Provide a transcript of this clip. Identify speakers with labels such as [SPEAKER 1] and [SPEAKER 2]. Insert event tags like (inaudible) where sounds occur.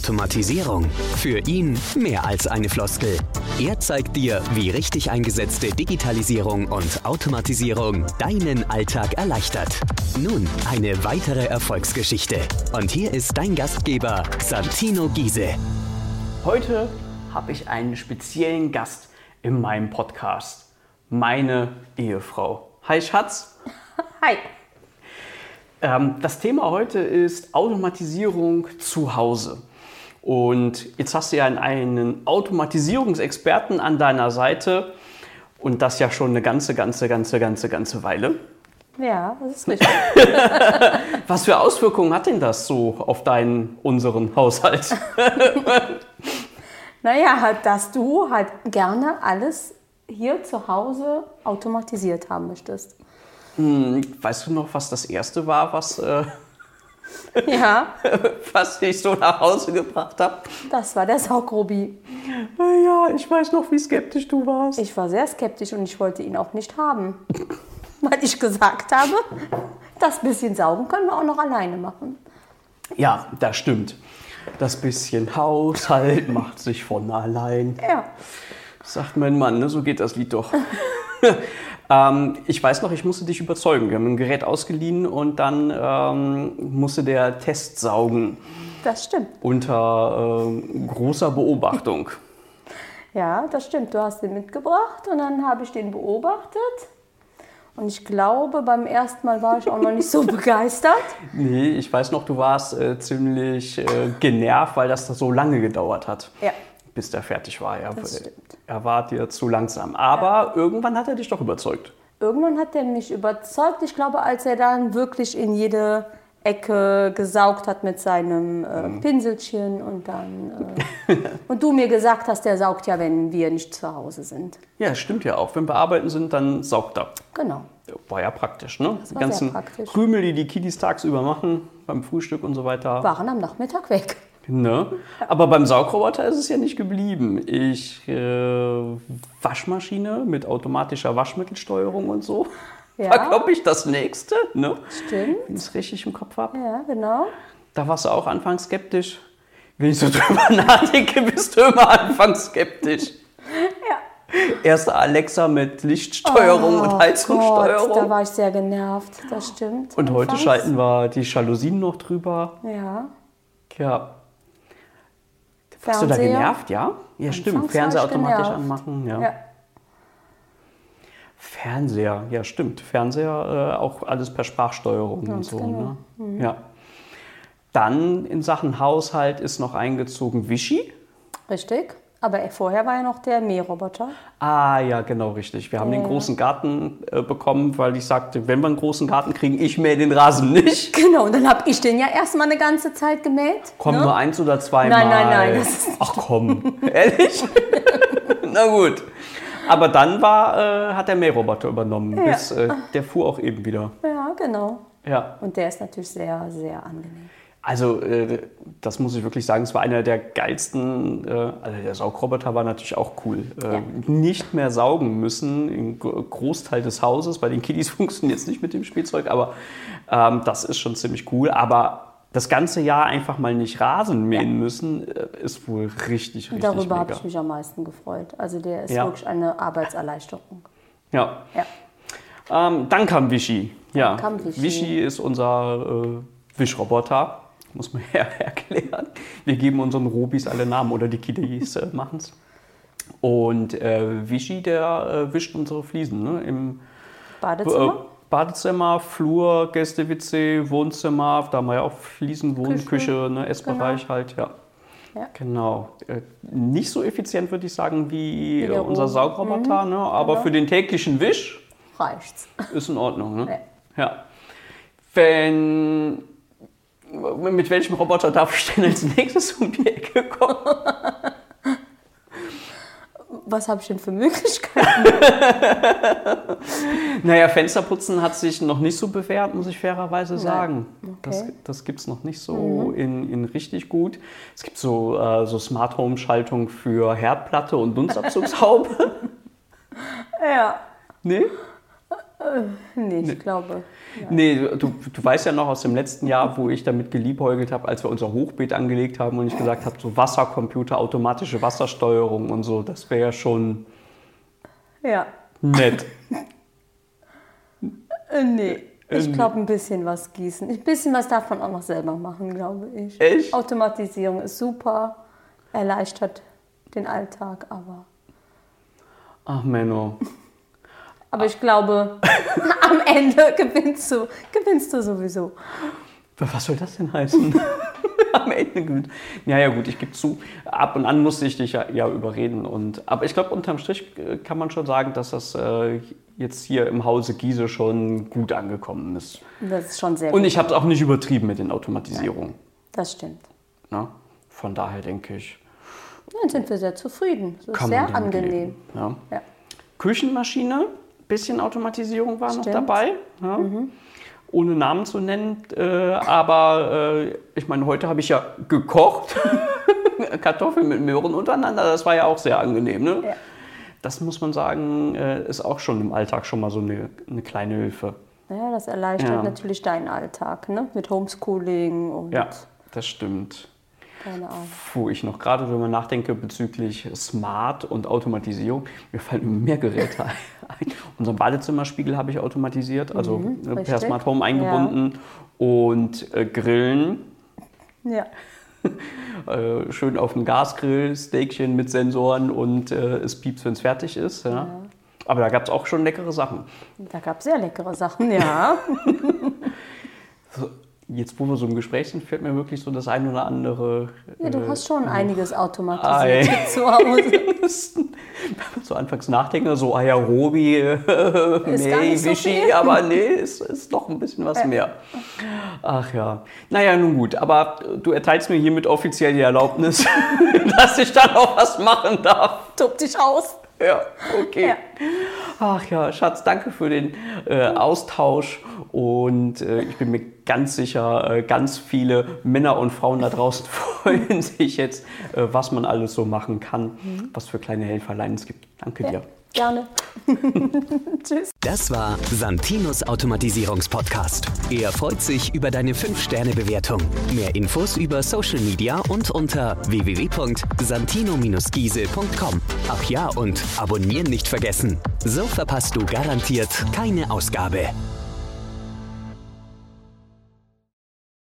[SPEAKER 1] Automatisierung. Für ihn mehr als eine Floskel. Er zeigt dir, wie richtig eingesetzte Digitalisierung und Automatisierung deinen Alltag erleichtert. Nun eine weitere Erfolgsgeschichte. Und hier ist dein Gastgeber, Santino Giese.
[SPEAKER 2] Heute habe ich einen speziellen Gast in meinem Podcast. Meine Ehefrau. Hi Schatz. (laughs)
[SPEAKER 3] Hi.
[SPEAKER 2] Ähm, das Thema heute ist Automatisierung zu Hause. Und jetzt hast du ja einen Automatisierungsexperten an deiner Seite und das ja schon eine ganze, ganze, ganze, ganze, ganze Weile.
[SPEAKER 3] Ja, das ist richtig. (laughs)
[SPEAKER 2] Was für Auswirkungen hat denn das so auf deinen, unseren Haushalt? (laughs)
[SPEAKER 3] naja, halt, dass du halt gerne alles hier zu Hause automatisiert haben möchtest.
[SPEAKER 2] Hm, weißt du noch, was das erste war, was, äh,
[SPEAKER 3] Ja, (laughs)
[SPEAKER 2] was ich so nach Hause gebracht habe?
[SPEAKER 3] das war der Saugrobi.
[SPEAKER 2] Ja, ich weiß noch, wie skeptisch du warst.
[SPEAKER 3] Ich war sehr skeptisch und ich wollte ihn auch nicht haben. (laughs) Weil ich gesagt habe, das bisschen saugen können wir auch noch alleine machen.
[SPEAKER 2] Ja, das stimmt. Das bisschen Haushalt macht sich von allein.
[SPEAKER 3] Ja.
[SPEAKER 2] Sagt mein Mann, ne? so geht das Lied doch. (laughs) ähm, ich weiß noch, ich musste dich überzeugen. Wir haben ein Gerät ausgeliehen und dann ähm, musste der Test saugen
[SPEAKER 3] Das stimmt.
[SPEAKER 2] unter ähm, großer Beobachtung. (laughs)
[SPEAKER 3] Ja, das stimmt. Du hast den mitgebracht und dann habe ich den beobachtet. Und ich glaube, beim ersten Mal war ich auch noch nicht so (laughs) begeistert.
[SPEAKER 2] Nee, ich weiß noch, du warst äh, ziemlich äh, genervt, weil das so lange gedauert hat,
[SPEAKER 3] Ja,
[SPEAKER 2] bis der fertig war. Er, er war dir zu langsam. Aber irgendwann hat er dich doch überzeugt.
[SPEAKER 3] Irgendwann hat er mich überzeugt. Ich glaube, als er dann wirklich in jede Ecke gesaugt hat mit seinem äh, Pinselchen und dann (laughs) äh, und du mir gesagt hast, der saugt ja, wenn wir nicht zu Hause sind.
[SPEAKER 2] Ja, stimmt ja auch. Wenn wir arbeiten sind, dann saugt er.
[SPEAKER 3] Genau.
[SPEAKER 2] War ja praktisch, ne? Die ganzen. Krümel, die die Kiddies tagsüber machen, beim Frühstück und so weiter.
[SPEAKER 3] Waren am Nachmittag weg.
[SPEAKER 2] Ne? Aber beim Saugroboter ist es ja nicht geblieben. Ich, äh, Waschmaschine mit automatischer Waschmittelsteuerung und so.
[SPEAKER 3] Ja.
[SPEAKER 2] War, glaube ich, das nächste, ne?
[SPEAKER 3] Stimmt.
[SPEAKER 2] Wenn ich es richtig im Kopf habe.
[SPEAKER 3] Ja, genau.
[SPEAKER 2] Da warst du auch anfangs skeptisch. Wenn ich so (laughs) drüber nachdenke, bist du immer anfangs skeptisch. (laughs)
[SPEAKER 3] Ja.
[SPEAKER 2] Erste Alexa mit Lichtsteuerung und Heizungssteuerung.
[SPEAKER 3] Oh Gott, da war ich sehr genervt. Das stimmt.
[SPEAKER 2] Und heute
[SPEAKER 3] Anfangs.
[SPEAKER 2] schalten wir die Jalousien noch drüber.
[SPEAKER 3] Ja.
[SPEAKER 2] Ja. Warst du da genervt, ja? Ja, stimmt. Fernseher automatisch
[SPEAKER 3] genervt.
[SPEAKER 2] anmachen, ja.
[SPEAKER 3] Ja.
[SPEAKER 2] Fernseher, ja, stimmt. Fernseher äh, auch alles per Sprachsteuerung und
[SPEAKER 3] Ganz
[SPEAKER 2] so.
[SPEAKER 3] genau.
[SPEAKER 2] Ne? Ja. Dann in Sachen Haushalt ist noch eingezogen Vichy.
[SPEAKER 3] Richtig. Aber vorher war ja noch der Mähroboter.
[SPEAKER 2] Ah, ja, genau, richtig. Wir haben den großen Garten äh, bekommen, weil ich sagte, wenn wir einen großen Garten kriegen, ich mähe den Rasen nicht. (laughs)
[SPEAKER 3] Genau, und dann habe ich den ja erstmal eine ganze Zeit gemäht.
[SPEAKER 2] Kommen
[SPEAKER 3] ne?
[SPEAKER 2] nur eins oder zweimal.
[SPEAKER 3] Nein, nein, nein, ist
[SPEAKER 2] Ach komm, (laughs) ehrlich? (laughs) Na gut. Aber dann war, äh, hat der Mähroboter übernommen.
[SPEAKER 3] Ja.
[SPEAKER 2] Bis, äh, der fuhr auch eben wieder.
[SPEAKER 3] Ja, genau.
[SPEAKER 2] Ja.
[SPEAKER 3] Und der ist natürlich sehr, sehr angenehm.
[SPEAKER 2] Also, äh, das muss ich wirklich sagen, es war einer der geilsten. Äh, also, der Saugroboter war natürlich auch cool. Äh,
[SPEAKER 3] Ja.
[SPEAKER 2] Nicht mehr saugen müssen im Gro- Großteil des Hauses. Bei den Kiddies (laughs) funktioniert es nicht mit dem Spielzeug, aber ähm, das ist schon ziemlich cool. Aber das ganze Jahr einfach mal nicht Rasen mähen müssen, äh, ist wohl richtig, richtig
[SPEAKER 3] Und darüber habe ich mich am meisten gefreut. Also der ist
[SPEAKER 2] Ja.
[SPEAKER 3] wirklich eine Arbeitserleichterung.
[SPEAKER 2] Ja.
[SPEAKER 3] Ja.
[SPEAKER 2] Ähm, dann kam Vichy. Ja.
[SPEAKER 3] kam Vichy.
[SPEAKER 2] Vichy ist unser äh, Wischroboter. Muss man ja (laughs) erklären. Wir geben unseren Robis alle Namen oder die Kiddies äh, machen es. Und äh, Vichy, der äh, wischt unsere Fliesen ne? im äh,
[SPEAKER 3] Badezimmer?
[SPEAKER 2] Badezimmer, Flur, Gäste-WC, Wohnzimmer. Da haben wir ja auch Fliesen, Wohnküche,
[SPEAKER 3] Küche.
[SPEAKER 2] ne? Essbereich halt, ja.
[SPEAKER 3] Ja.
[SPEAKER 2] Genau. Äh, Nicht so effizient, würde ich sagen, wie,
[SPEAKER 3] Wie
[SPEAKER 2] äh, unser. Saugroboter, ne? aber
[SPEAKER 3] Genau.
[SPEAKER 2] für den täglichen Wisch
[SPEAKER 3] Reicht's.
[SPEAKER 2] ist in Ordnung, ne? Ja. Wenn. Mit welchem Roboter darf ich denn als nächstes um die Ecke kommen?
[SPEAKER 3] Was habe ich denn für Möglichkeiten? (laughs)
[SPEAKER 2] Naja, Fensterputzen hat sich noch nicht so bewährt, muss ich fairerweise sagen. Das,
[SPEAKER 3] Okay. Mhm.
[SPEAKER 2] das gibt es noch nicht so in, in richtig gut. Es gibt so, äh, so Smart Home Schaltung für Herdplatte und Dunstabzugshaube. (laughs)
[SPEAKER 3] ja.
[SPEAKER 2] nee?
[SPEAKER 3] Nee, ich glaube.
[SPEAKER 2] Nee, du, du weißt ja noch aus dem letzten Jahr, wo ich damit geliebäugelt habe, als wir unser Hochbeet angelegt haben und ich gesagt habe, so Wassercomputer, automatische Wassersteuerung und so, das wäre ja schon
[SPEAKER 3] Ja.
[SPEAKER 2] nett.
[SPEAKER 3] Äh, nee.
[SPEAKER 2] Äh,
[SPEAKER 3] Ich glaube, ein bisschen was gießen. Ein bisschen was darf man auch noch selber machen, glaube ich.
[SPEAKER 2] Echt?
[SPEAKER 3] Automatisierung ist super, erleichtert den Alltag, aber.
[SPEAKER 2] Ach Menno.
[SPEAKER 3] Aber ich glaube, (laughs) am Ende gewinnst du, gewinnst du sowieso.
[SPEAKER 2] Was soll das denn heißen? (laughs) Am Ende gut. Ja, ja, gut, ich gebe zu, ab und an musste ich dich ja, ja überreden. Und, aber ich glaube, unterm Strich äh, kann man schon sagen, dass das äh, jetzt hier im Hause Giese schon gut angekommen ist.
[SPEAKER 3] Das ist schon sehr
[SPEAKER 2] Und
[SPEAKER 3] gut.
[SPEAKER 2] ich habe es auch nicht übertrieben mit den Automatisierungen.
[SPEAKER 3] Das stimmt.
[SPEAKER 2] Ne? Von daher denke ich,
[SPEAKER 3] Dann sind wir sehr zufrieden. Das ist sehr angenehm.
[SPEAKER 2] Ja.
[SPEAKER 3] Ja.
[SPEAKER 2] Küchenmaschine, bisschen Automatisierung war noch
[SPEAKER 3] Stimmt.
[SPEAKER 2] dabei. Ja. Ohne Namen zu nennen. Äh, aber äh, ich meine, heute habe ich ja gekocht. (laughs) Kartoffeln mit Möhren untereinander, das war ja auch sehr angenehm. Ne?
[SPEAKER 3] Ja.
[SPEAKER 2] Das muss man sagen, äh, ist auch schon im Alltag schon mal so eine, eine kleine Hilfe.
[SPEAKER 3] Ja, das erleichtert
[SPEAKER 2] Ja.
[SPEAKER 3] natürlich deinen Alltag, ne? Mit Homeschooling und
[SPEAKER 2] Ja, das stimmt.
[SPEAKER 3] Deine Arbeit.
[SPEAKER 2] Wo ich noch gerade drüber nachdenke bezüglich Smart und Automatisierung, mir fallen immer mehr Geräte (laughs) ein. Unseren Badezimmerspiegel habe ich automatisiert, also äh, per
[SPEAKER 3] richtig.
[SPEAKER 2] Smart Home eingebunden und äh, Grillen.
[SPEAKER 3] Ja. (laughs)
[SPEAKER 2] Äh, schön auf dem Gasgrill, Steakchen mit Sensoren und äh, es piept, wenn es fertig ist. Ja. Aber da gab es auch schon leckere Sachen.
[SPEAKER 3] Da gab es sehr leckere Sachen, ja. (laughs)
[SPEAKER 2] So, jetzt, wo wir so im Gespräch sind, fällt mir wirklich so das ein oder andere.
[SPEAKER 3] ja du
[SPEAKER 2] äh,
[SPEAKER 3] hast schon einiges
[SPEAKER 2] Ei.
[SPEAKER 3] automatisiert zu Hause. (laughs)
[SPEAKER 2] So anfangs nachdenken, so ah ja, Robi, äh, nee,
[SPEAKER 3] so
[SPEAKER 2] Wischi,
[SPEAKER 3] viel.
[SPEAKER 2] aber nee, ist, ist doch ein bisschen was mehr. Ach ja. Naja, nun gut, aber du erteilst mir hiermit offiziell die Erlaubnis, (laughs) dass ich dann auch was machen darf.
[SPEAKER 3] Tob dich aus.
[SPEAKER 2] Ja, okay.
[SPEAKER 3] Ja.
[SPEAKER 2] Ach ja, Schatz, danke für den äh, Austausch und äh, ich bin mir ganz sicher, äh, ganz viele Männer und Frauen da draußen (laughs) freuen sich jetzt, äh, was man alles so machen kann, was für kleine Helferlein es gibt. Danke dir.
[SPEAKER 3] Gerne. (laughs) Tschüss.
[SPEAKER 1] Das war Santinos Automatisierungspodcast. Er freut sich über deine 5-Sterne-Bewertung. Mehr Infos über Social Media und unter www.santino-giese.com. Ach ja, und abonnieren nicht vergessen. So verpasst du garantiert keine Ausgabe.